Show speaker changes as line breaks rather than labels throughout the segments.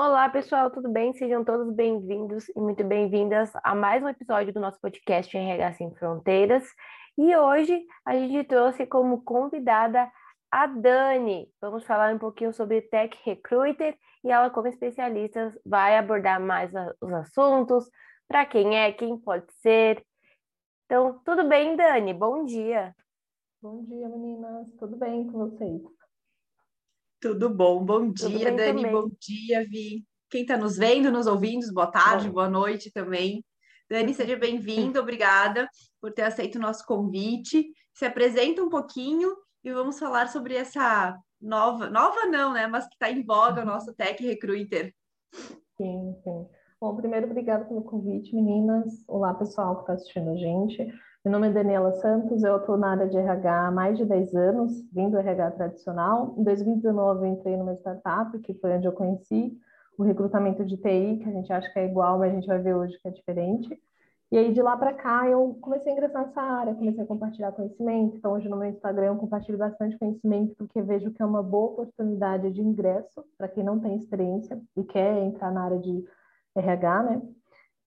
Olá, pessoal, tudo bem? Sejam todos bem-vindos e muito bem-vindas a mais um episódio do nosso podcast RH Sem Fronteiras. E hoje a gente trouxe como convidada a Dani. Vamos falar um pouquinho sobre Tech Recruiter e ela, como especialista, vai abordar mais os assuntos, para quem é, quem pode ser. Então, tudo bem, Dani? Bom dia.
Bom dia, meninas. Tudo bem com vocês?
Tudo bom. Bom dia, Dani. Também. Bom dia, Vi. Quem está nos vendo, nos ouvindo, boa tarde, bom. boa noite também. Dani, seja bem-vinda. Obrigada por ter aceito o nosso convite. Se apresenta um pouquinho e vamos falar sobre essa nova, nova não, né? Mas que está em voga o nosso Tech Recruiter.
Sim, sim. Bom, primeiro, obrigada pelo convite, meninas. Olá, pessoal que está assistindo a gente. Meu nome é Daniela Santos, eu atuo na área de RH há mais de 10 anos, vim do RH tradicional. Em 2019, eu entrei numa startup, que foi onde eu conheci o recrutamento de TI, que a gente acha que é igual, mas a gente vai ver hoje que é diferente. E aí, de lá para cá, eu comecei a ingressar nessa área, comecei a compartilhar conhecimento. Então, hoje no meu Instagram, eu compartilho bastante conhecimento, porque vejo que é uma boa oportunidade de ingresso para quem não tem experiência e quer entrar na área de RH, né?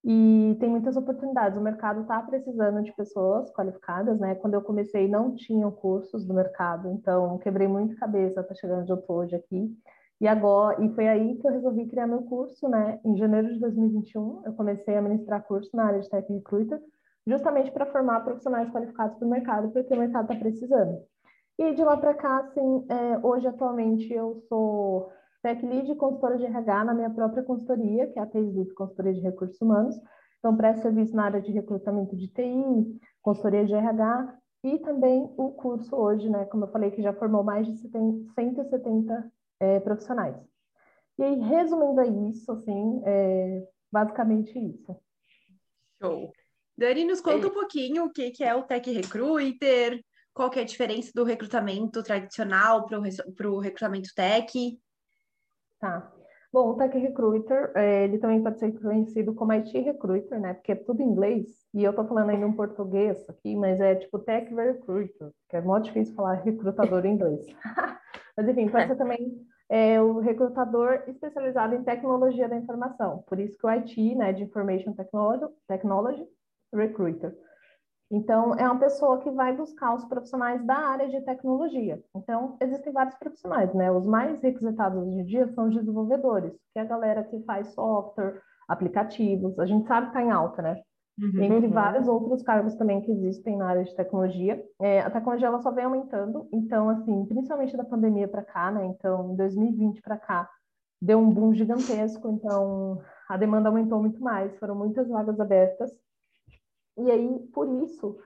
E tem muitas oportunidades. O mercado está precisando de pessoas qualificadas, né? Quando eu comecei, não tinham cursos do mercado, então quebrei muito cabeça até chegar onde eu estou hoje aqui. E agora, e foi aí que eu resolvi criar meu curso, né? Em janeiro de 2021, eu comecei a ministrar curso na área de Tech Recruiter, justamente para formar profissionais qualificados para o mercado, porque o mercado está precisando. E de lá para cá, assim, é, hoje atualmente eu sou Tech Lead e consultora de RH na minha própria consultoria, que é a TESLIP, Consultoria de Recursos Humanos. Então, presto serviço na área de recrutamento de TI, consultoria de RH e também o curso hoje, né? Como eu falei, que já formou mais de 170 é, profissionais. E aí, resumindo a isso, assim, é basicamente isso.
Show. Dani, nos conta é. um pouquinho o que, que é o Tech Recruiter, qual que é a diferença do recrutamento tradicional para o recrutamento tech.
Tá. Bom, o Tech Recruiter, é, ele também pode ser conhecido como IT Recruiter, né? Porque é tudo em inglês, e eu tô falando ainda em português aqui, mas é tipo Tech Recruiter, que é muito difícil falar recrutador em inglês. mas enfim, pode ser também é, o recrutador especializado em tecnologia da informação. Por isso que o IT, né, de Information Technology, Technology Recruiter. Então, é uma pessoa que vai buscar os profissionais da área de tecnologia. Então, existem vários profissionais, né? Os mais requisitados hoje em dia são os desenvolvedores, que é a galera que faz software, aplicativos. A gente sabe que está em alta, né? Uhum. Entre vários outros cargos também que existem na área de tecnologia. É, a tecnologia ela só vem aumentando, então, assim, principalmente da pandemia para cá, né? Então, em 2020 para cá, deu um boom gigantesco, então a demanda aumentou muito mais, foram muitas vagas abertas. E aí, por isso,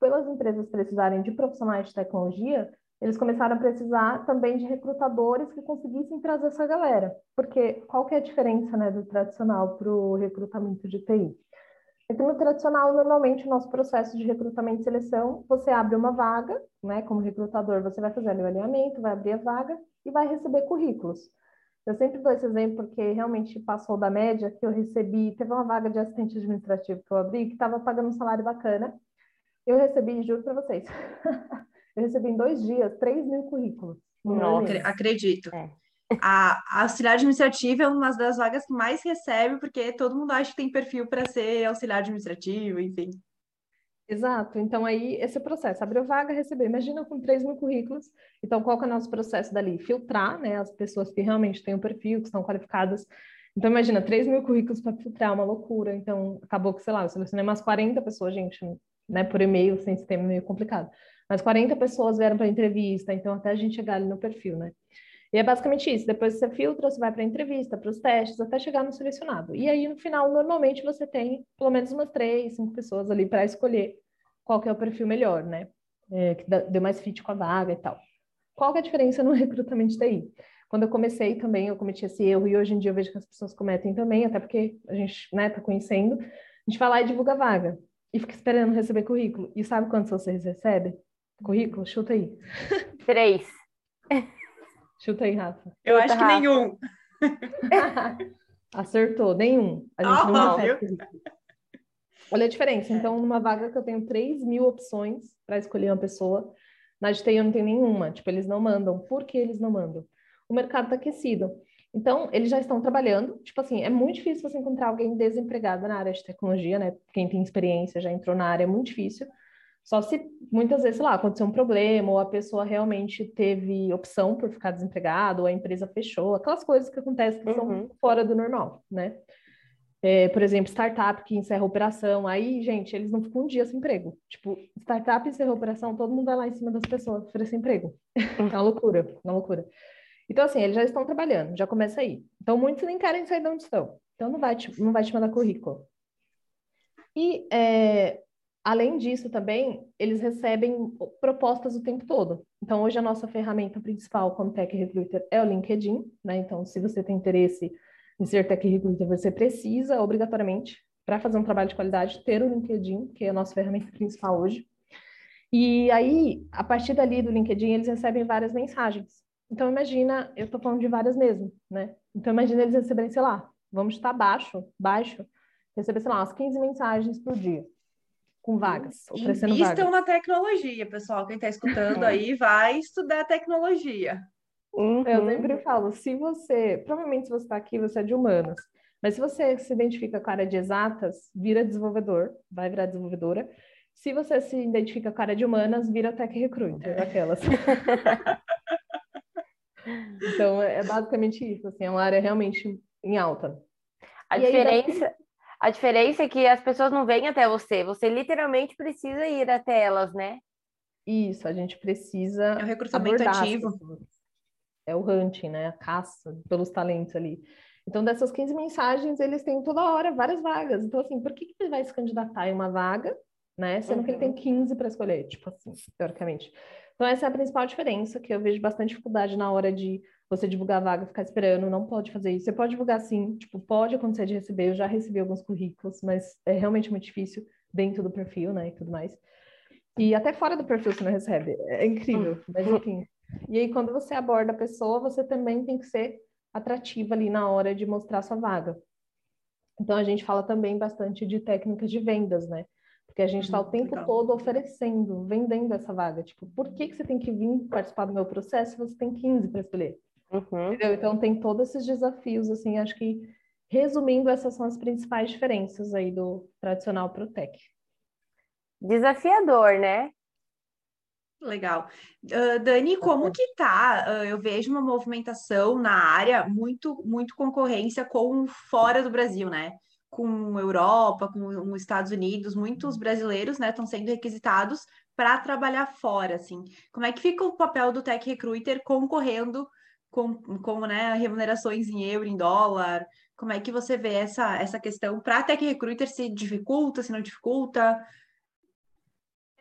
pelas empresas precisarem de profissionais de tecnologia, eles começaram a precisar também de recrutadores que conseguissem trazer essa galera. Porque qual que é a diferença né, do tradicional para o recrutamento de TI? Que no tradicional, normalmente, o nosso processo de recrutamento e seleção, você abre uma vaga, né? Como recrutador, você vai fazer o alinhamento, vai abrir a vaga e vai receber currículos. Eu sempre dou esse exemplo porque realmente passou da média que eu recebi. Teve uma vaga de assistente administrativo que eu abri que estava pagando um salário bacana. Eu recebi, juro para vocês, eu recebi em dois dias 3 mil currículos.
Não, acredito. É. A, a auxiliar administrativa é uma das vagas que mais recebe, porque todo mundo acha que tem perfil para ser auxiliar administrativo, enfim.
Exato. Então, aí, esse processo, abriu vaga, receber. Imagina com 3 mil currículos. Então, qual que é o nosso processo dali? Filtrar, né, as pessoas que realmente têm o perfil, que estão qualificadas. Então, imagina, 3 mil currículos para filtrar, é uma loucura. Então, acabou que, sei lá, eu selecionei umas 40 pessoas, gente, né, por e-mail, sem sistema, meio complicado. Mas 40 pessoas vieram para entrevista, então, até a gente chegar ali no perfil, né? E é basicamente isso. Depois você filtra, você vai para a entrevista, para os testes, até chegar no selecionado. E aí, no final, normalmente você tem pelo menos umas três, cinco pessoas ali para escolher qual que é o perfil melhor, né? É, que deu mais fit com a vaga e tal. Qual que é a diferença no recrutamento TI? Quando eu comecei também, eu cometi esse erro e hoje em dia eu vejo que as pessoas cometem também, até porque a gente né, tá conhecendo. A gente vai lá e divulga a vaga e fica esperando receber currículo. E sabe quantos vocês recebem? Currículo? Chuta aí.
Três.
Chuta aí, Rafa.
Eu Chuta, acho que Rafa. nenhum.
Acertou, nenhum. A gente oh, não recebe Olha a diferença. É. Então, numa vaga que eu tenho 3 mil opções para escolher uma pessoa, na GTI eu não tenho nenhuma. Tipo, eles não mandam. Por que eles não mandam? O mercado está aquecido. Então, eles já estão trabalhando. Tipo assim, é muito difícil você encontrar alguém desempregado na área de tecnologia, né? Quem tem experiência já entrou na área, é muito difícil. Só se muitas vezes, sei lá, aconteceu um problema, ou a pessoa realmente teve opção por ficar desempregado, ou a empresa fechou, aquelas coisas que acontecem que uhum. são fora do normal, né? É, por exemplo, startup que encerra a operação, aí, gente, eles não ficam um dia sem emprego. Tipo, startup encerra a operação, todo mundo vai lá em cima das pessoas oferecer emprego. é uma loucura, é uma loucura. Então, assim, eles já estão trabalhando, já começa aí. Então, muitos nem querem sair de onde estão. Então, não vai te, não vai te mandar currículo. E, é, além disso, também, eles recebem propostas o tempo todo. Então, hoje a nossa ferramenta principal como Tech Recruiter é o LinkedIn, né? Então, se você tem interesse em ser Tech Recruiter, você precisa, obrigatoriamente, para fazer um trabalho de qualidade, ter o LinkedIn, que é a nossa ferramenta principal hoje. E aí, a partir dali do LinkedIn, eles recebem várias mensagens. Então, imagina, eu estou falando de várias mesmo, né? Então, imagina eles receberem, sei lá, vamos estar baixo, baixo, receber, sei lá, umas 15 mensagens por dia, com vagas,
oferecendo Invistam vagas. na tecnologia, pessoal. Quem está escutando aí vai estudar tecnologia.
Uhum. Eu sempre falo, se você, provavelmente se você está aqui, você é de humanas, mas se você se identifica com a área de exatas, vira desenvolvedor, vai virar desenvolvedora. Se você se identifica com a área de humanas, vira tech recruiter, é. aquelas. Então, é, é basicamente isso, assim, é uma área realmente em alta.
A e diferença, aí, a diferença é que as pessoas não vêm até você, você literalmente precisa ir até elas, né?
Isso, a gente precisa.
É o recrutamento ativo.
É o hunting, né? A caça pelos talentos ali. Então, dessas 15 mensagens, eles têm toda hora várias vagas. Então, assim, por que, que ele vai se candidatar em uma vaga, né? Sendo uhum. que ele tem 15 para escolher, tipo assim, teoricamente. Então, essa é a principal diferença, que eu vejo bastante dificuldade na hora de você divulgar a vaga, ficar esperando, não pode fazer isso. Você pode divulgar sim, tipo, pode acontecer de receber, eu já recebi alguns currículos, mas é realmente muito difícil dentro do perfil, né, e tudo mais. E até fora do perfil você não recebe, é incrível, mas enfim. E aí, quando você aborda a pessoa, você também tem que ser atrativa ali na hora de mostrar sua vaga. Então, a gente fala também bastante de técnicas de vendas, né? Porque a gente está o uhum, tempo Legal. todo oferecendo, vendendo essa vaga. Tipo, por que, que você tem que vir participar do meu processo se você tem 15 para escolher? Uhum. Então, tem todos esses desafios, assim, acho que, resumindo, essas são as principais diferenças aí do tradicional para o tech.
Desafiador, né?
Legal. Uh, Dani, como que tá? Uh, eu vejo uma movimentação na área, muito, muito concorrência com fora do Brasil, né? com Europa, com os Estados Unidos, muitos brasileiros, né, estão sendo requisitados para trabalhar fora, assim. Como é que fica o papel do Tech Recruiter concorrendo com, com né, remunerações em euro, em dólar? Como é que você vê essa, essa questão para a Tech Recruiter se dificulta, se não dificulta?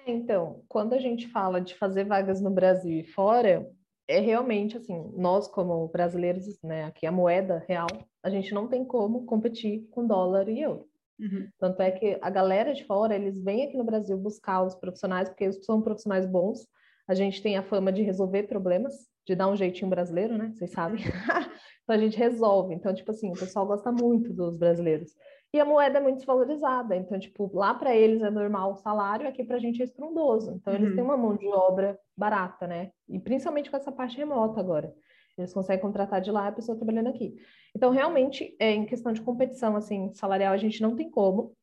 Então, quando a gente fala de fazer vagas no Brasil e fora, é realmente assim, nós como brasileiros, né, aqui a moeda real, a gente não tem como competir com dólar e euro. Uhum. Tanto é que a galera de fora, eles vêm aqui no Brasil buscar os profissionais, porque eles são profissionais bons. A gente tem a fama de resolver problemas, de dar um jeitinho brasileiro, né? Vocês sabem. então a gente resolve. Então, tipo assim, o pessoal gosta muito dos brasileiros. E a moeda é muito desvalorizada. Então, tipo, lá para eles é normal o salário, aqui para a gente é estrondoso. Então, eles têm uhum. uma mão de obra barata, né? E principalmente com essa parte remota agora. Eles conseguem contratar de lá a pessoa trabalhando aqui. Então, realmente, é, em questão de competição, assim, salarial, a gente não tem como.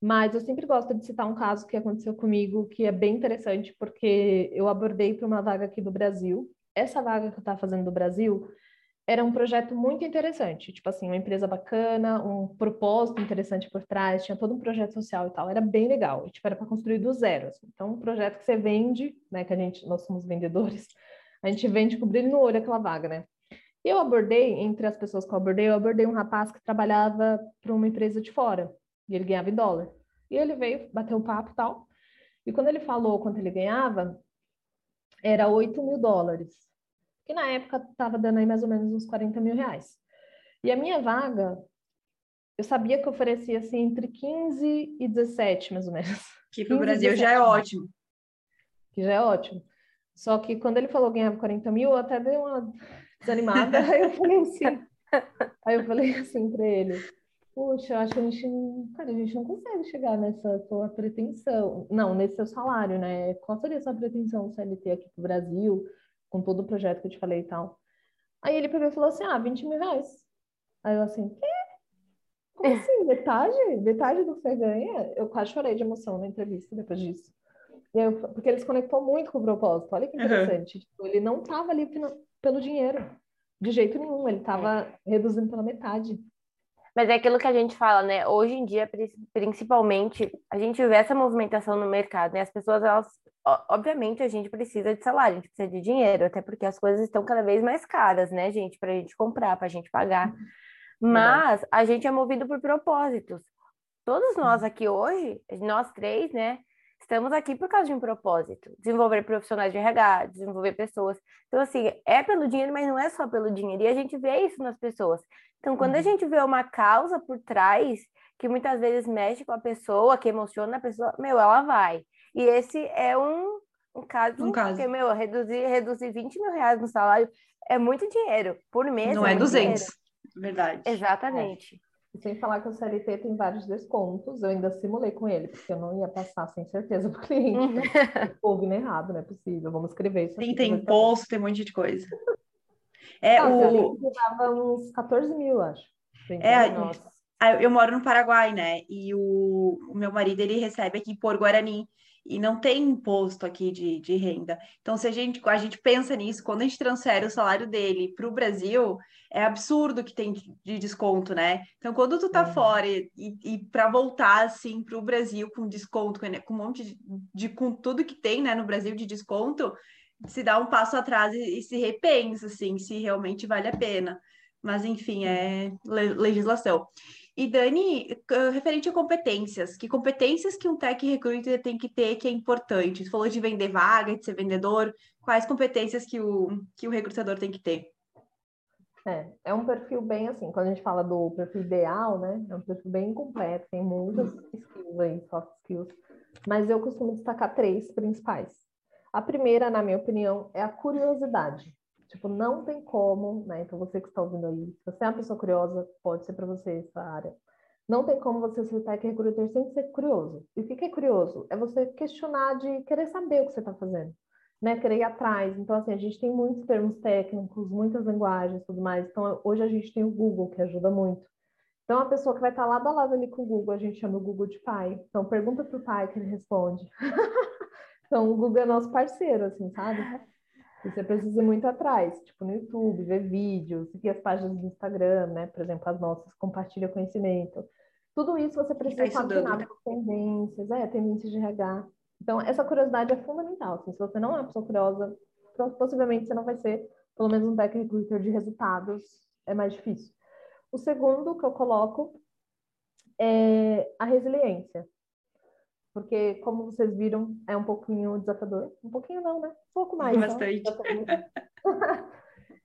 Mas eu sempre gosto de citar um caso que aconteceu comigo, que é bem interessante, porque eu abordei para uma vaga aqui do Brasil. Essa vaga que eu estava fazendo do Brasil, era um projeto muito interessante, tipo assim, uma empresa bacana, um propósito interessante por trás, tinha todo um projeto social e tal, era bem legal, tipo, era para construir do zero, assim. então um projeto que você vende, né, que a gente, nós somos vendedores, a gente vende com brilho no olho aquela vaga, né, e eu abordei, entre as pessoas que eu abordei, eu abordei um rapaz que trabalhava para uma empresa de fora, e ele ganhava em dólar, e ele veio, bateu um papo e tal, e quando ele falou quanto ele ganhava, era 8 mil dólares, que na época estava dando aí mais ou menos uns 40 mil reais. E a minha vaga, eu sabia que oferecia assim entre 15 e 17, mais ou menos.
Que para o Brasil já é ótimo.
Que já é ótimo. Só que quando ele falou que ganhava 40 mil, eu até dei uma desanimada. aí eu falei assim, aí eu falei assim para ele, Puxa, eu acho que a gente, cara, a gente não consegue chegar nessa sua pretensão. Não, nesse seu salário, né? Qual seria a sua pretensão CLT aqui para o Brasil? com todo o projeto que eu te falei e tal. Aí ele pegou e falou assim, ah, 20 mil reais. Aí eu assim, quê? Como assim? Metade? Metade do que você ganha? Eu quase chorei de emoção na entrevista depois disso. Eu, porque ele se conectou muito com o propósito. Olha que interessante. Uhum. Tipo, ele não estava ali pelo dinheiro, de jeito nenhum. Ele estava reduzindo pela metade.
Mas é aquilo que a gente fala, né? Hoje em dia, principalmente, a gente vê essa movimentação no mercado, né? As pessoas, elas, obviamente, a gente precisa de salário, a gente precisa de dinheiro, até porque as coisas estão cada vez mais caras, né, gente? Para a gente comprar, para a gente pagar. Uhum. Mas a gente é movido por propósitos. Todos nós aqui hoje, nós três, né? Estamos aqui por causa de um propósito, desenvolver profissionais de RH, desenvolver pessoas. Então, assim, é pelo dinheiro, mas não é só pelo dinheiro. E a gente vê isso nas pessoas. Então, quando uhum. a gente vê uma causa por trás, que muitas vezes mexe com a pessoa, que emociona a pessoa, meu, ela vai. E esse é um, um caso, um caso. porque, meu, reduzir, reduzir 20 mil reais no salário é muito dinheiro por mês.
Não é, é 200, dinheiro. verdade.
Exatamente.
É. Sem falar que o CLT tem vários descontos, eu ainda simulei com ele, porque eu não ia passar sem certeza para o cliente. Houve né? errado, não é possível. Vamos escrever isso.
Sim, tem imposto, tem um monte de coisa. É,
ah, o... dava uns 14 mil, acho.
É, Nossa. Eu moro no Paraguai, né? E o, o meu marido, ele recebe aqui por Guarani e não tem imposto aqui de, de renda. Então, se a gente, a gente pensa nisso, quando a gente transfere o salário dele para o Brasil, é absurdo que tem de desconto, né? Então, quando tu tá uhum. fora e, e para voltar assim para o Brasil com desconto, com um monte de, de, com tudo que tem né, no Brasil de desconto, se dá um passo atrás e, e se repensa assim, se realmente vale a pena. Mas enfim, é legislação. E Dani, referente a competências, que competências que um tech recruiter tem que ter que é importante? Você falou de vender vaga, de ser vendedor, quais competências que o, que o recrutador tem que ter?
É, é um perfil bem assim, quando a gente fala do perfil ideal, né? É um perfil bem completo, tem muitas skills aí, soft skills, mas eu costumo destacar três principais. A primeira, na minha opinião, é a curiosidade. Tipo, não tem como, né? Então, você que está ouvindo aí, se você é uma pessoa curiosa, pode ser para você essa área. Não tem como você ser tech recruiter sem ser curioso. E o que é curioso? É você questionar de querer saber o que você está fazendo, né? Querer ir atrás. Então, assim, a gente tem muitos termos técnicos, muitas linguagens tudo mais. Então, hoje a gente tem o Google, que ajuda muito. Então, a pessoa que vai estar tá lado a lado ali com o Google, a gente chama o Google de pai. Então, pergunta para o pai que ele responde. então, o Google é nosso parceiro, assim, sabe? Você precisa ir muito atrás, tipo no YouTube, ver vídeos, seguir as páginas do Instagram, né? Por exemplo, as nossas, compartilha conhecimento. Tudo isso você precisa estar né? com tendências, é, tendências de RH. Então, essa curiosidade é fundamental. Assim, se você não é uma pessoa curiosa, possivelmente você não vai ser, pelo menos um tech recruiter de resultados, é mais difícil. O segundo que eu coloco é a resiliência porque, como vocês viram, é um pouquinho desafiador. Um pouquinho não, né? Um pouco mais.
Bastante.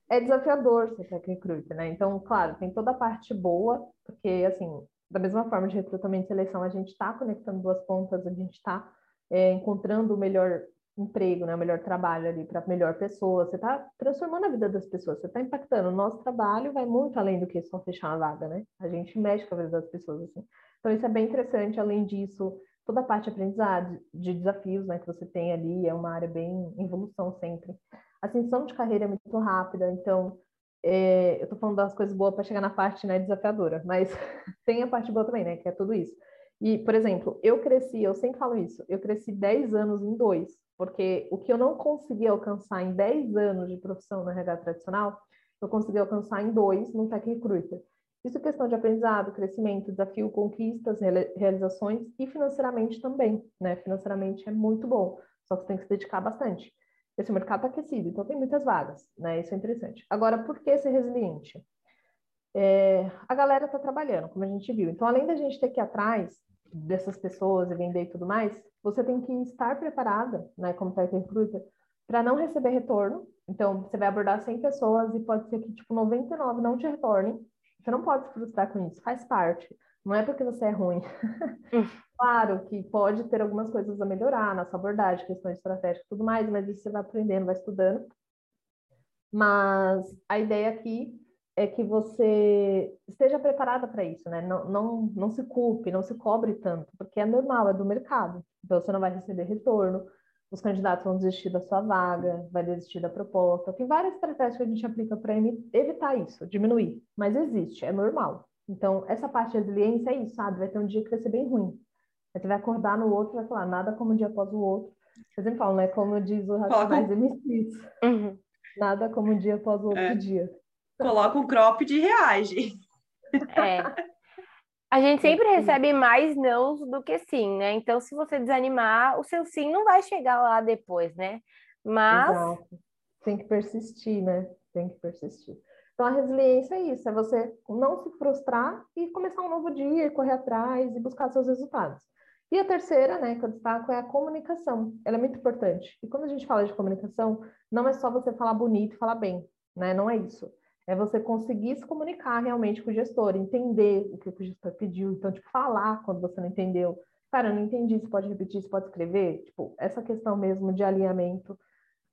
é desafiador ser tech recruiter, né? Então, claro, tem toda a parte boa, porque, assim, da mesma forma de recrutamento e seleção, a gente está conectando duas pontas, a gente está é, encontrando o melhor emprego, né, o melhor trabalho ali para a melhor pessoa. Você está transformando a vida das pessoas, você está impactando. O nosso trabalho vai muito além do que só fechar uma vaga, né? A gente mexe com a vida das pessoas, assim. Então, isso é bem interessante. Além disso, toda a parte de aprendizado, de desafios né, que você tem ali, é uma área bem em evolução sempre. A ascensão de carreira é muito rápida, então é, eu estou falando das coisas boas para chegar na parte né, desafiadora, mas tem a parte boa também, né, que é tudo isso. E, por exemplo, eu cresci, eu sempre falo isso, eu cresci 10 anos em dois, porque o que eu não consegui alcançar em 10 anos de profissão na RH tradicional, eu consegui alcançar em dois no Tech Recruiter. Isso é questão de aprendizado, crescimento, desafio, conquistas, realizações e financeiramente também, né? Financeiramente é muito bom, só que você tem que se dedicar bastante. Esse mercado está aquecido, então tem muitas vagas, né? Isso é interessante. Agora, por que ser resiliente? É, a galera está trabalhando, como a gente viu. Então, além da gente ter que ir atrás dessas pessoas e vender e tudo mais, você tem que estar preparada, né, como tech recruiter, para não receber retorno. Então, você vai abordar 100 pessoas e pode ser que, tipo, 99 não te retornem, você não pode se frustrar com isso, faz parte. Não é porque você é ruim. Hum. claro que pode ter algumas coisas a melhorar na sua abordagem, questões estratégicas e tudo mais, mas isso você vai aprendendo, vai estudando. Mas a ideia aqui é que você esteja preparada para isso, né? Não, não, não se culpe, não se cobre tanto, porque é normal, é do mercado. Então você não vai receber retorno. Os candidatos vão desistir da sua vaga, vai desistir da proposta. Tem várias estratégias que a gente aplica para evitar isso, diminuir, mas existe, é normal. Então, essa parte de resiliência é isso, sabe? Vai ter um dia que vai ser bem ruim. Aí você vai acordar no outro e vai falar, nada como um dia após o outro. Eu sempre falo, né? Como diz o Racionais MCs. Uhum. Nada como um dia após o outro é. dia.
Coloca um crop de reage.
É. A gente sempre recebe mais nãos do que sim, né? Então, se você desanimar, o seu sim não vai chegar lá depois, né? Mas. Exato.
Tem que persistir, né? Tem que persistir. Então, a resiliência é isso: é você não se frustrar e começar um novo dia, correr atrás e buscar seus resultados. E a terceira, né, que eu destaco, é a comunicação. Ela é muito importante. E quando a gente fala de comunicação, não é só você falar bonito e falar bem, né? Não é isso. É você conseguir se comunicar realmente com o gestor, entender o que o gestor pediu. Então, tipo, falar quando você não entendeu. Cara, eu não entendi, você pode repetir, você pode escrever. Tipo, essa questão mesmo de alinhamento.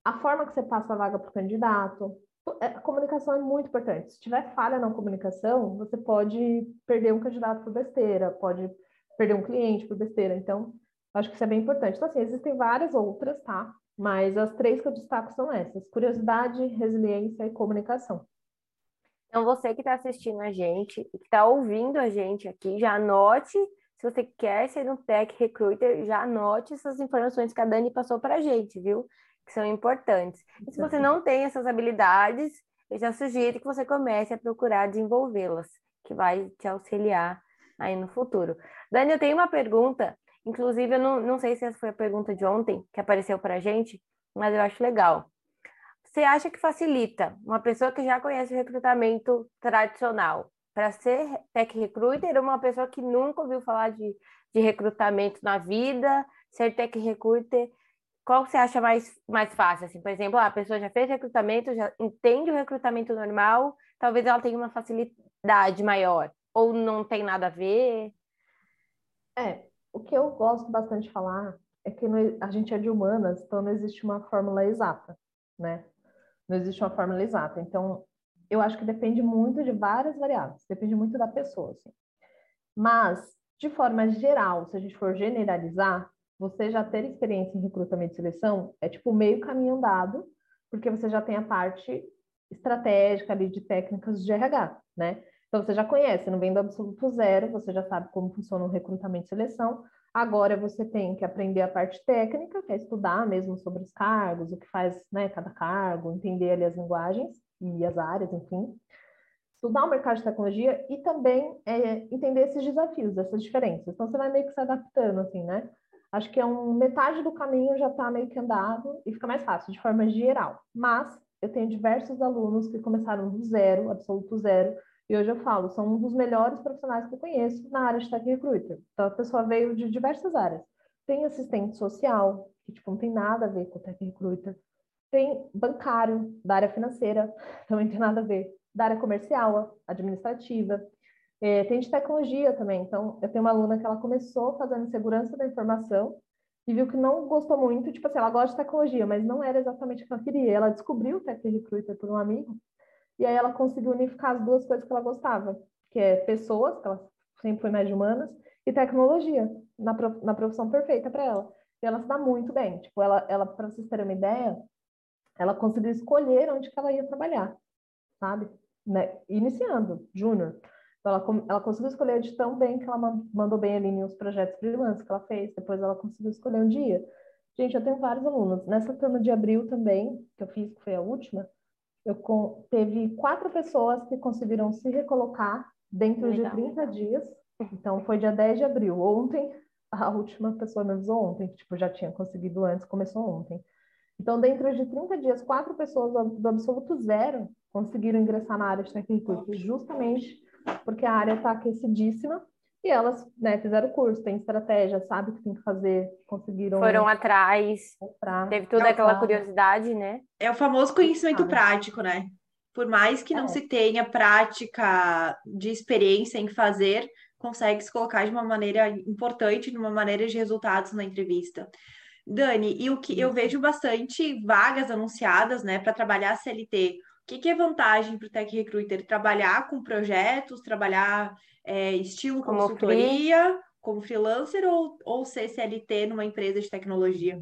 A forma que você passa a vaga para o candidato. É, a comunicação é muito importante. Se tiver falha na comunicação, você pode perder um candidato por besteira, pode perder um cliente por besteira. Então, acho que isso é bem importante. Então, assim, existem várias outras, tá? Mas as três que eu destaco são essas: curiosidade, resiliência e comunicação.
Então, você que está assistindo a gente e que está ouvindo a gente aqui, já anote. Se você quer ser um tech recruiter, já anote essas informações que a Dani passou para a gente, viu? Que são importantes. E se você não tem essas habilidades, eu já sugiro que você comece a procurar desenvolvê-las, que vai te auxiliar aí no futuro. Dani, eu tenho uma pergunta, inclusive eu não, não sei se essa foi a pergunta de ontem que apareceu para a gente, mas eu acho legal. Você acha que facilita uma pessoa que já conhece o recrutamento tradicional para ser tech recruiter, uma pessoa que nunca ouviu falar de, de recrutamento na vida, ser tech recruiter, qual você acha mais, mais fácil? Assim, por exemplo, a pessoa já fez recrutamento, já entende o recrutamento normal, talvez ela tenha uma facilidade maior ou não tem nada a ver?
É, o que eu gosto bastante de falar é que a gente é de humanas, então não existe uma fórmula exata, né? Não existe uma fórmula exata. Então, eu acho que depende muito de várias variáveis, depende muito da pessoa, assim. Mas, de forma geral, se a gente for generalizar, você já ter experiência em recrutamento e seleção é tipo meio caminho andado, porque você já tem a parte estratégica ali de técnicas de RH, né? Então, você já conhece, não vem do absoluto zero, você já sabe como funciona o recrutamento e seleção. Agora, você tem que aprender a parte técnica, que é estudar mesmo sobre os cargos, o que faz né, cada cargo, entender ali as linguagens e as áreas, enfim. Estudar o mercado de tecnologia e também é, entender esses desafios, essas diferenças. Então, você vai meio que se adaptando, assim, né? Acho que é um metade do caminho já está meio que andado e fica mais fácil, de forma geral. Mas eu tenho diversos alunos que começaram do zero, absoluto zero, e hoje eu falo, são um dos melhores profissionais que eu conheço na área de tech recruiter. Então, a pessoa veio de diversas áreas. Tem assistente social, que tipo, não tem nada a ver com tech recruiter. Tem bancário, da área financeira, também tem nada a ver. Da área comercial, administrativa. É, tem de tecnologia também. Então, eu tenho uma aluna que ela começou fazendo segurança da informação e viu que não gostou muito, tipo assim, ela gosta de tecnologia, mas não era exatamente o que ela queria. Ela descobriu o Tech Recruiter por um amigo e aí ela conseguiu unificar as duas coisas que ela gostava, que é pessoas, que ela sempre foi mais de humanas, e tecnologia, na, na profissão perfeita para ela. E ela se dá muito bem. Tipo, ela, ela para vocês terem uma ideia, ela conseguiu escolher onde que ela ia trabalhar, sabe? Né? Iniciando, júnior. Então, ela, ela conseguiu escolher de tão bem que ela mandou bem ali nos projetos freelance que ela fez. Depois ela conseguiu escolher um dia. Gente, eu tenho vários alunos. Nessa turma de abril também, que eu fiz, que foi a última, eu com, teve quatro pessoas que conseguiram se recolocar dentro Legal. de 30 dias. Então, foi dia 10 de abril. Ontem, a última pessoa me avisou ontem, que tipo, já tinha conseguido antes, começou ontem. Então, dentro de 30 dias, quatro pessoas do absoluto zero conseguiram ingressar na área de técnico justamente porque a área está aquecidíssima e elas né, fizeram o curso, tem estratégia, sabe o que tem que fazer, conseguiram.
Foram atrás, mostrar. teve toda é aquela curiosidade, né?
É o famoso conhecimento prático, né? Por mais que não é. se tenha prática de experiência em fazer, consegue se colocar de uma maneira importante, de uma maneira de resultados na entrevista. Dani, e o que eu vejo bastante vagas anunciadas, né, para trabalhar CLT. O que, que é vantagem para o Tech Recruiter? Trabalhar com projetos, trabalhar é, estilo como consultoria, free. como freelancer ou, ou CCLT numa empresa de tecnologia?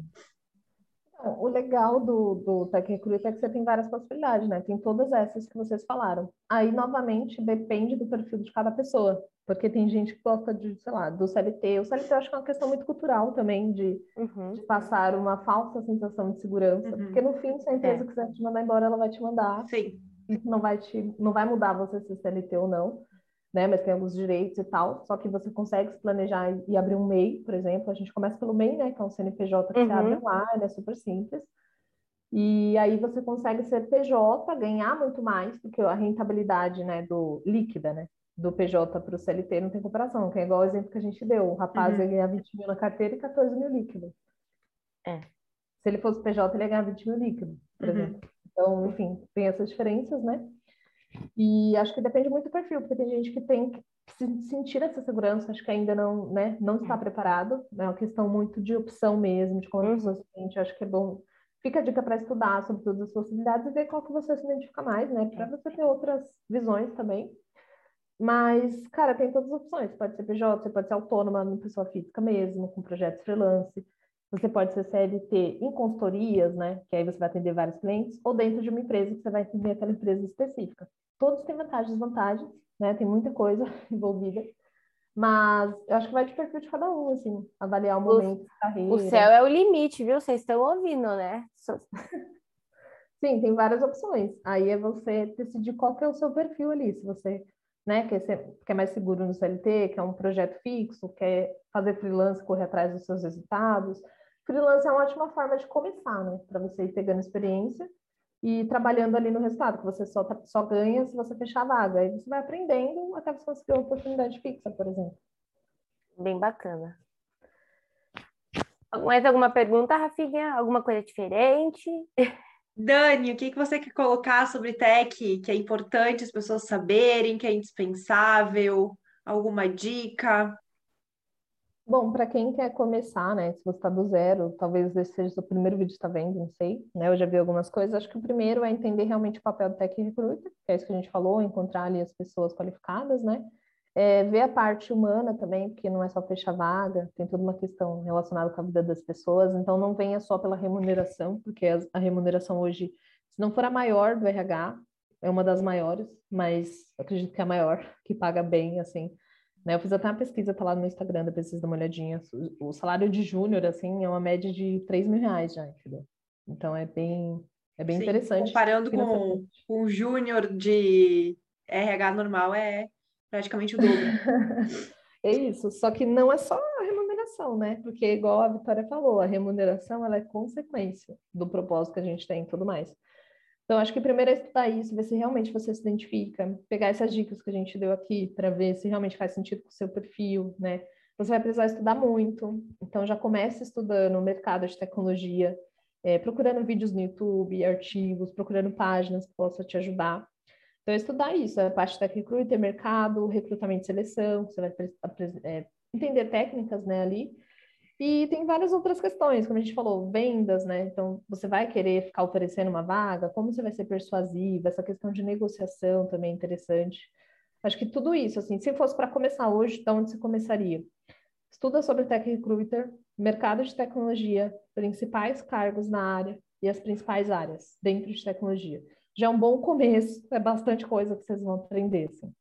O legal do, do Tech Recruit é que você tem várias possibilidades, né? Tem todas essas que vocês falaram. Aí, novamente, depende do perfil de cada pessoa. Porque tem gente que gosta de, sei lá, do CLT. O CLT eu acho que é uma questão muito cultural também, de, uhum. de passar uma falsa sensação de segurança. Uhum. Porque no fim, se a empresa é. quiser te mandar embora, ela vai te mandar.
Sim.
Isso não vai, te, não vai mudar você ser CLT ou não né? Mas tem alguns direitos e tal. Só que você consegue se planejar e abrir um MEI, por exemplo. A gente começa pelo MEI, né? Que é um CNPJ que uhum. você abre online, é super simples. E aí você consegue ser PJ, ganhar muito mais, porque a rentabilidade, né, do líquida, né, do PJ para o CLT não tem comparação, que é igual o exemplo que a gente deu. O rapaz uhum. ia ganhar 20 mil na carteira e 14 mil líquido.
É.
Se ele fosse PJ, ele ia ganhar 20 mil líquido, por uhum. exemplo. Então, enfim, tem essas diferenças, né? E acho que depende muito do perfil, porque tem gente que tem que sentir essa segurança, acho que ainda não, né, não está preparado. É uma questão muito de opção mesmo, de como a pessoa se sente. Acho que é bom. Fica a dica para estudar sobre todas as possibilidades e ver qual que você se identifica mais, né? Para você ter outras visões também. Mas, cara, tem todas as opções. Você pode ser PJ, você pode ser autônoma, pessoa física mesmo, com projetos freelance. Você pode ser CLT em consultorias, né? Que aí você vai atender vários clientes, ou dentro de uma empresa que você vai atender aquela empresa específica todos têm vantagens e desvantagens, né? Tem muita coisa envolvida. Mas eu acho que vai de perfil de cada um, assim, avaliar o momento o, carreira.
O céu é o limite, viu? Vocês estão ouvindo, né?
Sim, tem várias opções. Aí é você decidir qual que é o seu perfil ali. Se você né, quer, ser, quer mais seguro no CLT, quer um projeto fixo, quer fazer freelance, correr atrás dos seus resultados. Freelance é uma ótima forma de começar, né? Para você ir pegando experiência e trabalhando ali no resultado, que você só, só ganha se você fechar a vaga. Aí você vai aprendendo até você conseguir uma oportunidade fixa, por exemplo.
Bem bacana. Mais alguma pergunta, Rafinha? Alguma coisa diferente?
Dani, o que, que você quer colocar sobre tech que é importante as pessoas saberem, que é indispensável? Alguma dica?
Bom, para quem quer começar, né? Se você está do zero, talvez esse seja o seu primeiro vídeo que está vendo, não sei, né? Eu já vi algumas coisas. Acho que o primeiro é entender realmente o papel do Tech Recruiter, que é isso que a gente falou, encontrar ali as pessoas qualificadas, né? É, ver a parte humana também, porque não é só fechar vaga, tem toda uma questão relacionada com a vida das pessoas, então não venha só pela remuneração, porque a, remuneração hoje, se não for a maior do RH, é uma das maiores, mas acredito que é a maior, que paga bem, assim, né? Eu fiz até uma pesquisa, tá lá no Instagram, depois vocês dão uma olhadinha. O salário de júnior, assim, é uma média de 3 mil reais já, entendeu? Então é bem, é bem Sim, interessante.
Comparando com, com o júnior de RH normal, é praticamente o dobro.
é isso, só que não é só a remuneração, né? Porque, igual a Vitória falou, a remuneração ela é consequência do propósito que a gente tem e tudo mais. Então, acho que primeiro é estudar isso, ver se realmente você se identifica, pegar essas dicas que a gente deu aqui para ver se realmente faz sentido com o seu perfil, né? Você vai precisar estudar muito, então já comece estudando o mercado de tecnologia, é, procurando vídeos no YouTube, artigos, procurando páginas que possam te ajudar. Então, estudar isso, a parte da recruiter, mercado, recrutamento e seleção, você vai é, entender técnicas né, ali, e tem várias outras questões, como a gente falou, vendas, né? Então, você vai querer ficar oferecendo uma vaga, como você vai ser persuasiva, essa questão de negociação também é interessante. Acho que tudo isso, assim, se fosse para começar hoje, de onde você começaria? Estuda sobre Tech Recruiter, mercado de tecnologia, principais cargos na área e as principais áreas dentro de tecnologia. Já é um bom começo, é bastante coisa que vocês vão aprender, assim.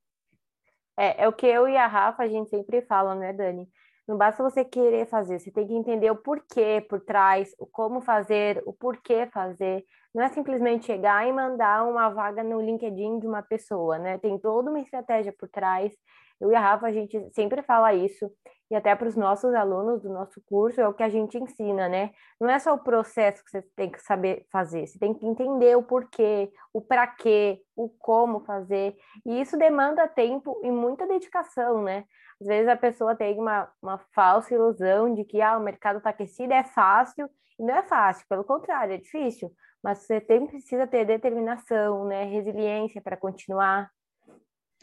É, é o que eu e a Rafa, a gente sempre fala, né, Dani? Não basta você querer fazer, você tem que entender o porquê por trás, o como fazer, o porquê fazer. Não é simplesmente chegar e mandar uma vaga no LinkedIn de uma pessoa, né? Tem toda uma estratégia por trás. Eu e a Rafa, a gente sempre fala isso, e até para os nossos alunos do nosso curso, é o que a gente ensina, né? Não é só o processo que você tem que saber fazer, você tem que entender o porquê, o para quê, o como fazer, e isso demanda tempo e muita dedicação, né? Às vezes a pessoa tem uma, uma falsa ilusão de que ah, o mercado está aquecido, é fácil, e não é fácil, pelo contrário, é difícil. Mas você tem, precisa ter determinação, né, resiliência para continuar.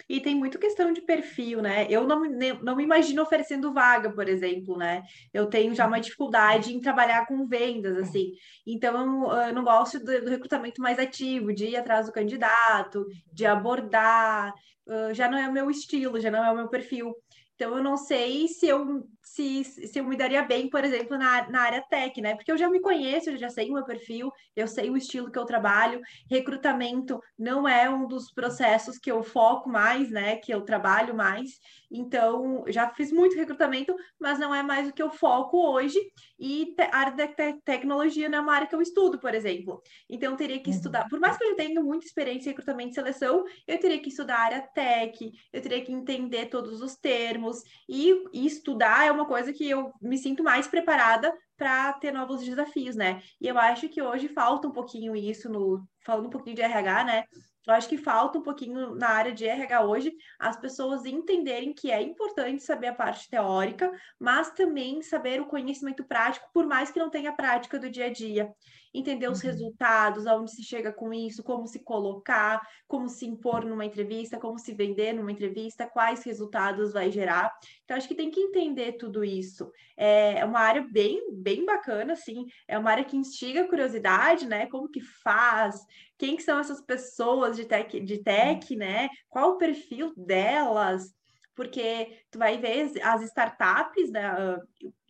E tem muito questão de perfil, né? Eu não, não me imagino oferecendo vaga, por exemplo, né? Eu tenho já uma uhum. dificuldade em trabalhar com vendas, assim. Então, eu não gosto do, do recrutamento mais ativo, de ir atrás do candidato, de abordar. Uh, já não é o meu estilo, já não é o meu perfil. Então, eu não sei se eu, se, se eu me daria bem, por exemplo, na, na área tech, né? Porque eu já me conheço, eu já sei o meu perfil, eu sei o estilo que eu trabalho. Recrutamento não é um dos processos que eu foco mais, né? Que eu trabalho mais. Então, já fiz muito recrutamento, mas não é mais o que eu foco hoje. E a área da te tecnologia não é uma área que eu estudo, por exemplo. Então, eu teria que estudar. Por mais que eu já tenha muita experiência em recrutamento e seleção, eu teria que estudar a área tech, eu teria que entender todos os termos termos, e, e estudar é uma coisa que eu me sinto mais preparada para ter novos desafios, né? E eu acho que hoje falta um pouquinho isso no falando um pouquinho de RH, né? Eu acho que falta um pouquinho na área de RH hoje as pessoas entenderem que é importante saber a parte teórica, mas também saber o conhecimento prático, por mais que não tenha prática do dia a dia entender os uhum. resultados, aonde se chega com isso, como se colocar, como se impor numa entrevista, como se vender numa entrevista, quais resultados vai gerar. Então, acho que tem que entender tudo isso. É uma área bem, bem bacana, assim, é uma área que instiga a curiosidade, né? Como que faz, quem que são essas pessoas de tech, de tech, né? Qual o perfil delas? Porque tu vai ver as startups, né,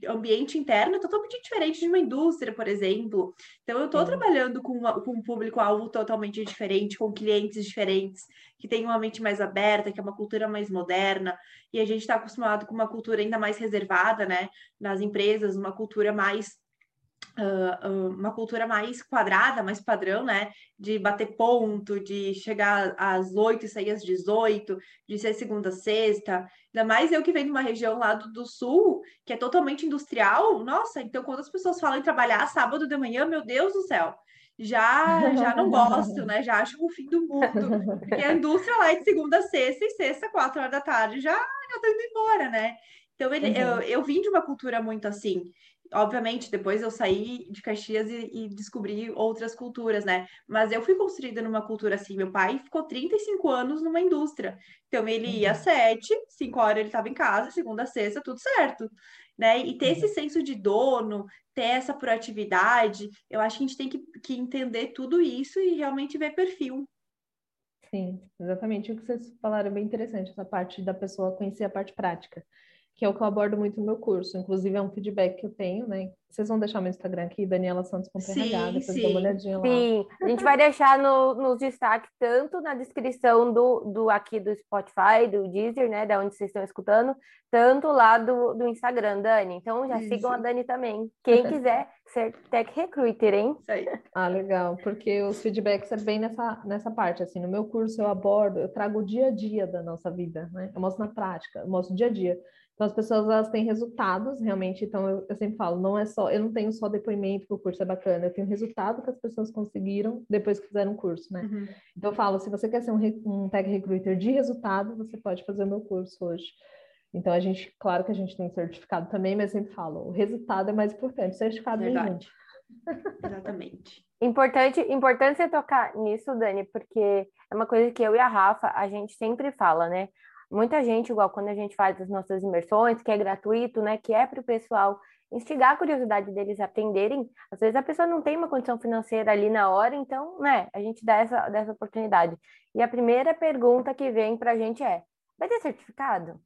ambiente interno é totalmente diferente de uma indústria, por exemplo. Então, eu estou trabalhando com, uma, com um público-alvo totalmente diferente, com clientes diferentes, que tem uma mente mais aberta, que é uma cultura mais moderna, e a gente está acostumado com uma cultura ainda mais reservada, né, nas empresas, uma cultura mais uh, uma cultura mais quadrada, mais padrão, né? De bater ponto, de chegar às 8 e sair às 18, de ser segunda a sexta. Ainda mais eu que venho de uma região lá do, do, sul, que é totalmente industrial. Nossa, então quando as pessoas falam em trabalhar sábado de manhã, meu Deus do céu, já já não gosto, né? Já acho o fim do mundo. Porque a indústria lá é de segunda a sexta e sexta, quatro horas da tarde, já, já tô indo embora, né? Então, ele, uhum. eu, eu vim de uma cultura muito assim obviamente, depois eu saí de Caxias e, e, descobri outras culturas, né? Mas eu fui construída numa cultura assim. Meu pai ficou 35 anos numa indústria. Então, ele ia às uhum. sete, cinco horas ele estava em casa, segunda sexta, tudo certo. Né? E ter esse uhum. senso de dono, ter essa proatividade, eu acho que a gente tem que, que entender tudo isso e realmente ver perfil.
Sim, exatamente o que vocês falaram é bem interessante, essa parte da pessoa conhecer a parte prática que é o que eu abordo muito no meu curso. Inclusive, é um feedback que eu tenho, né? Vocês vão deixar meu Instagram aqui, Daniela Santos.rh, depois sim. dá uma olhadinha lá.
Sim, a gente vai deixar no, nos destaques, tanto na descrição do, do aqui do Spotify, do Deezer, né? Da onde vocês estão escutando, tanto lá do, do Instagram, Dani. Então já Isso. sigam a Dani também. Quem quiser ser tech recruiter, hein?
Isso aí.
Ah, legal, porque os feedbacks é bem nessa, nessa parte. Assim, no meu curso eu abordo, eu trago o dia a dia da nossa vida, né? Eu mostro na prática, eu mostro o dia a dia. Então, as pessoas elas têm resultados, realmente. Então, eu, eu sempre falo, não é só, eu não tenho só depoimento que o curso é bacana, eu tenho resultado que as pessoas conseguiram depois que fizeram o curso, né? Uhum. Então, eu falo, se você quer ser um, um tech recruiter de resultado, você pode fazer o meu curso hoje. Então, a gente, claro que a gente tem certificado também, mas eu sempre falo, o resultado é mais importante, certificado
Verdade. Exatamente.
Importante, importante você tocar nisso, Dani, porque é uma coisa que eu e a Rafa, a gente sempre fala, né? Muita gente, igual quando a gente faz as nossas imersões, que é gratuito, né, que é para o pessoal instigar a curiosidade deles aprenderem. Às vezes a pessoa não tem uma condição financeira ali na hora, então, né, a gente dá essa, dessa oportunidade. E a primeira pergunta que vem para a gente é: vai ter certificado?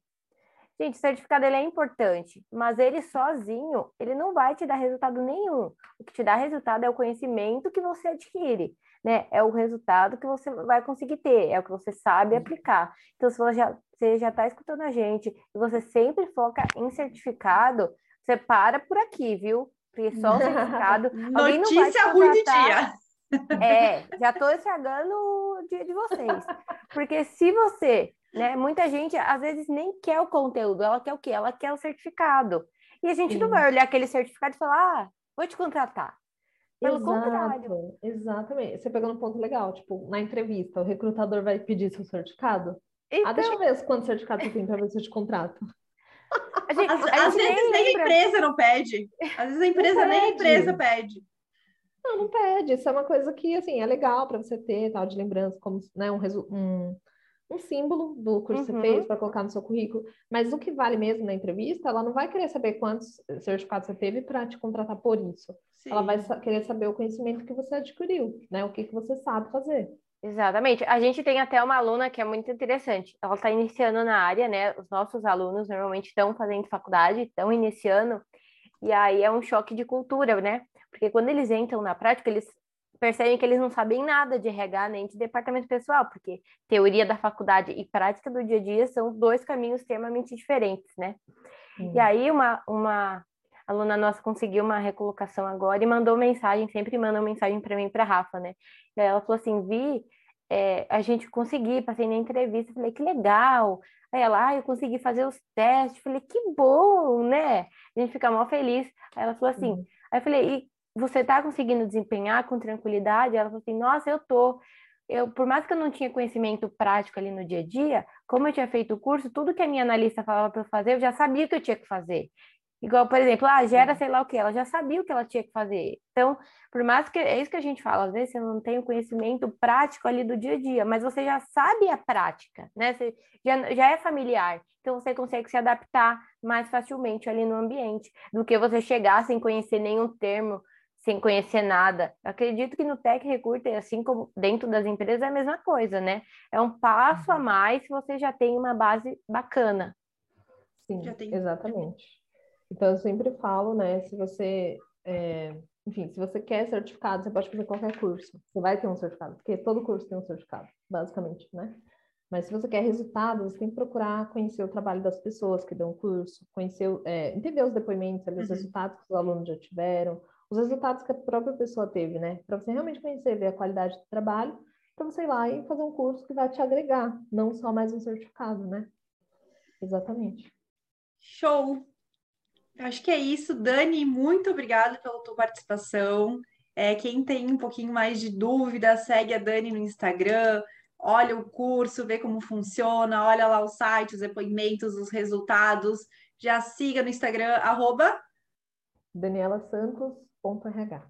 Gente, certificado ele é importante, mas ele sozinho, ele não vai te dar resultado nenhum. O que te dá resultado é o conhecimento que você adquire né? É o resultado que você vai conseguir ter, é o que você sabe aplicar. Então, se você já você já está escutando a gente e você sempre foca em certificado, você para por aqui, viu? Porque só o certificado.
Notícia ruim de dia.
É, já estou estragando o dia de vocês. Porque se você, né? Muita gente às vezes nem quer o conteúdo, ela quer o quê? Ela quer o certificado. E a gente Sim. não vai olhar aquele certificado e falar, ah, vou te contratar. Pelo Exato, contrário.
Exatamente. Você pegou um ponto legal, tipo, na entrevista, o recrutador vai pedir seu certificado? Então... Ah, deixa eu ver quantos certificados você tem para ver se eu te contrato.
A gente, às, a às vezes nem a empresa não pede. Às vezes a empresa nem a empresa pede.
Não, não pede. Isso é uma coisa que, assim, é legal para você ter, tal, de lembrança, como né, um, um, um símbolo do curso uhum. que você fez uhum. para colocar no seu currículo. Mas o que vale mesmo na entrevista, ela não vai querer saber quantos certificados você teve para te contratar por isso. Sim. Ela vai querer saber o conhecimento que você adquiriu, né? O que, que você sabe fazer.
Exatamente. A gente tem até uma aluna que é muito interessante. Ela está iniciando na área, né? Os nossos alunos normalmente estão fazendo faculdade, estão iniciando, e aí é um choque de cultura, né? Porque quando eles entram na prática, eles percebem que eles não sabem nada de RH nem de departamento pessoal, porque teoria da faculdade e prática do dia a dia são dois caminhos extremamente diferentes, né? E aí uma, uma aluna nossa conseguiu uma recolocação agora e mandou mensagem, sempre manda uma mensagem para mim para Rafa, né? E aí ela falou assim: Vi, é, a gente consegui, passei na entrevista, falei que legal. Aí ela, ah, eu consegui fazer os testes, falei que bom, né? A gente fica mal feliz. Aí ela falou assim: uhum. aí eu falei, e você tá conseguindo desempenhar com tranquilidade? Ela falou assim: nossa, eu tô. Eu, por mais que eu não tinha conhecimento prático ali no dia a dia, como eu tinha feito o curso, tudo que a minha analista falava para eu fazer, eu já sabia o que eu tinha que fazer. Igual, por exemplo, ah, gera sei lá o que, ela já sabia o que ela tinha que fazer. Então, por mais que é isso que a gente fala, às vezes você não tem o conhecimento prático ali do dia a dia, mas você já sabe a prática, né? Você já, já é familiar, então você consegue se adaptar mais facilmente ali no ambiente do que você chegar sem conhecer nenhum termo, sem conhecer nada. Eu acredito que no Tech Recruiter, assim como dentro das empresas, é a mesma coisa, né? É um passo a uhum. mais se você já tem uma base bacana.
Sim, exatamente. Então, eu sempre falo, né, se você, é, enfim, se você quer certificado, você pode fazer qualquer curso. Você vai ter um certificado, porque todo curso tem um certificado, basicamente, né? Mas se você quer resultados, você tem que procurar conhecer o trabalho das pessoas que dão o curso, conhecer, é, entender os depoimentos, ali, os uhum. resultados que os alunos já tiveram, os resultados que a própria pessoa teve, né? Para você realmente conhecer, ver a qualidade do trabalho, para você ir lá e fazer um curso que vai te agregar, não só mais um certificado, né? Exatamente.
Show! Acho que é isso. Dani, muito obrigada pela tua participação. É, quem tem um pouquinho mais de dúvida, segue a Dani no Instagram, olha o curso, vê como funciona, olha lá o site, os depoimentos, os resultados. Já siga no Instagram, arroba
danielasantos.rh.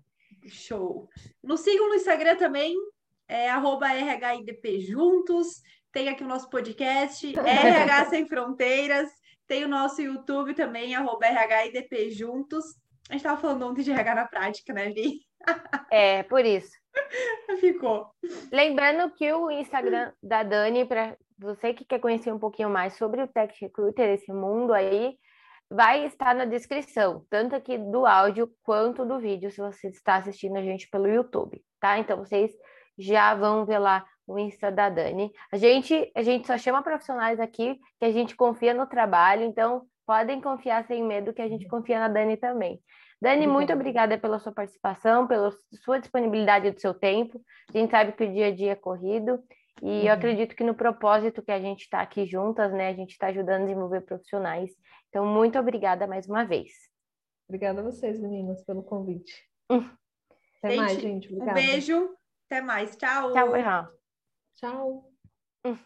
Show. Nos sigam no Instagram também, é RHIDP Juntos. Tem aqui o nosso podcast, RH Sem Fronteiras. Tem o nosso YouTube também, arroba RHIDP Juntos. A gente estava falando ontem de RH na prática, né, Vi?
É, por isso.
Ficou.
Lembrando que o Instagram da Dani, para você que quer conhecer um pouquinho mais sobre o Tech Recruiter, esse mundo aí, vai estar na descrição, tanto aqui do áudio quanto do vídeo, se você está assistindo a gente pelo YouTube, tá? Então vocês já vão ver lá o Insta da Dani. A gente, a gente só chama profissionais aqui que a gente confia no trabalho, então podem confiar sem medo que a gente confia na Dani também. Dani, muito obrigada pela sua participação, pela sua disponibilidade do seu tempo. A gente sabe que o dia a dia é corrido e uhum. eu acredito que no propósito que a gente está aqui juntas, né, a gente está ajudando a desenvolver profissionais. Então, muito obrigada mais uma vez.
Obrigada a vocês, meninas, pelo convite. Hum. Até gente, mais, gente.
Obrigada. Um beijo. Até mais. Tchau.
Tchau, Tchau.
Tchau. Hum.